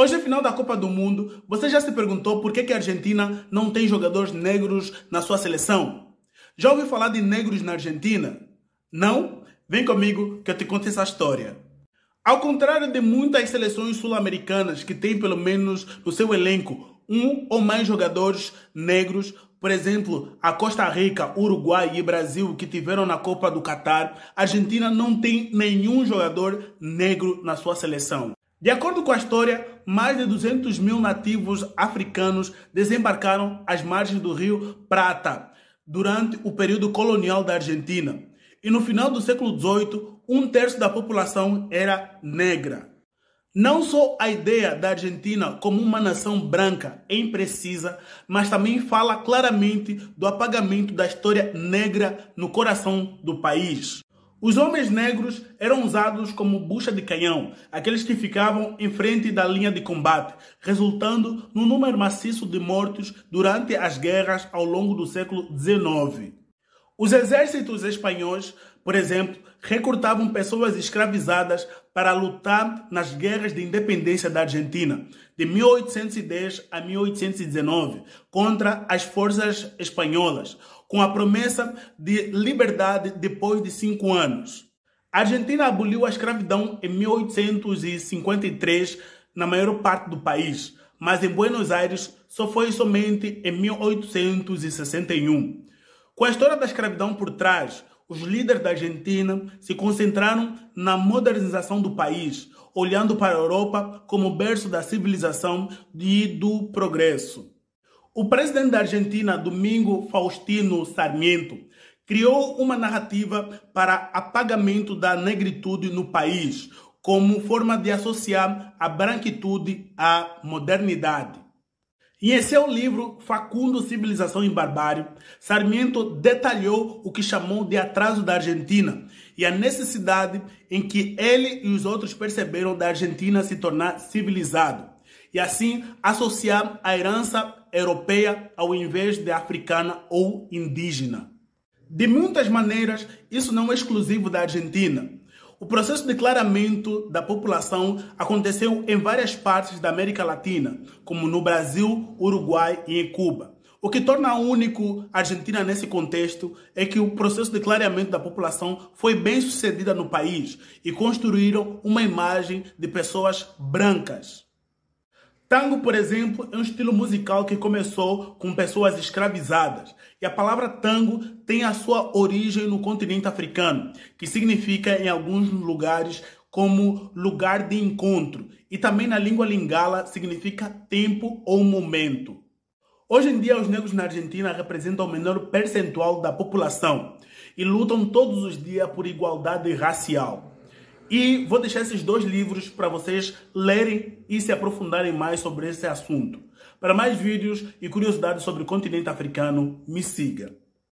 Hoje é final da Copa do Mundo. Você já se perguntou por que, que a Argentina não tem jogadores negros na sua seleção? Já ouviu falar de negros na Argentina? Não? Vem comigo que eu te conto essa história. Ao contrário de muitas seleções sul-americanas que têm pelo menos no seu elenco um ou mais jogadores negros, por exemplo, a Costa Rica, Uruguai e Brasil que tiveram na Copa do Catar, a Argentina não tem nenhum jogador negro na sua seleção. De acordo com a história, mais de 200 mil nativos africanos desembarcaram às margens do rio Prata durante o período colonial da Argentina. E no final do século XVIII, um terço da população era negra. Não só a ideia da Argentina como uma nação branca é imprecisa, mas também fala claramente do apagamento da história negra no coração do país. Os homens negros eram usados como bucha de canhão, aqueles que ficavam em frente da linha de combate, resultando no número maciço de mortos durante as guerras ao longo do século XIX. Os exércitos espanhóis, por exemplo, recrutavam pessoas escravizadas para lutar nas guerras de independência da Argentina, de 1810 a 1819, contra as forças espanholas, com a promessa de liberdade depois de cinco anos. A Argentina aboliu a escravidão em 1853 na maior parte do país, mas em Buenos Aires só foi somente em 1861. Com a história da escravidão por trás, os líderes da Argentina se concentraram na modernização do país, olhando para a Europa como berço da civilização e do progresso. O presidente da Argentina, Domingo Faustino Sarmiento, criou uma narrativa para apagamento da negritude no país, como forma de associar a branquitude à modernidade. E em seu livro Facundo, Civilização e Barbárie, Sarmiento detalhou o que chamou de atraso da Argentina e a necessidade em que ele e os outros perceberam da Argentina se tornar civilizado e assim associar a herança europeia ao invés de africana ou indígena. De muitas maneiras, isso não é exclusivo da Argentina. O processo de clareamento da população aconteceu em várias partes da América Latina, como no Brasil, Uruguai e em Cuba. O que torna único a Argentina nesse contexto é que o processo de clareamento da população foi bem sucedido no país e construíram uma imagem de pessoas brancas. Tango, por exemplo, é um estilo musical que começou com pessoas escravizadas. E a palavra tango tem a sua origem no continente africano, que significa em alguns lugares como lugar de encontro. E também na língua lingala significa tempo ou momento. Hoje em dia, os negros na Argentina representam o menor percentual da população e lutam todos os dias por igualdade racial. E vou deixar esses dois livros para vocês lerem e se aprofundarem mais sobre esse assunto. Para mais vídeos e curiosidades sobre o continente africano, me siga.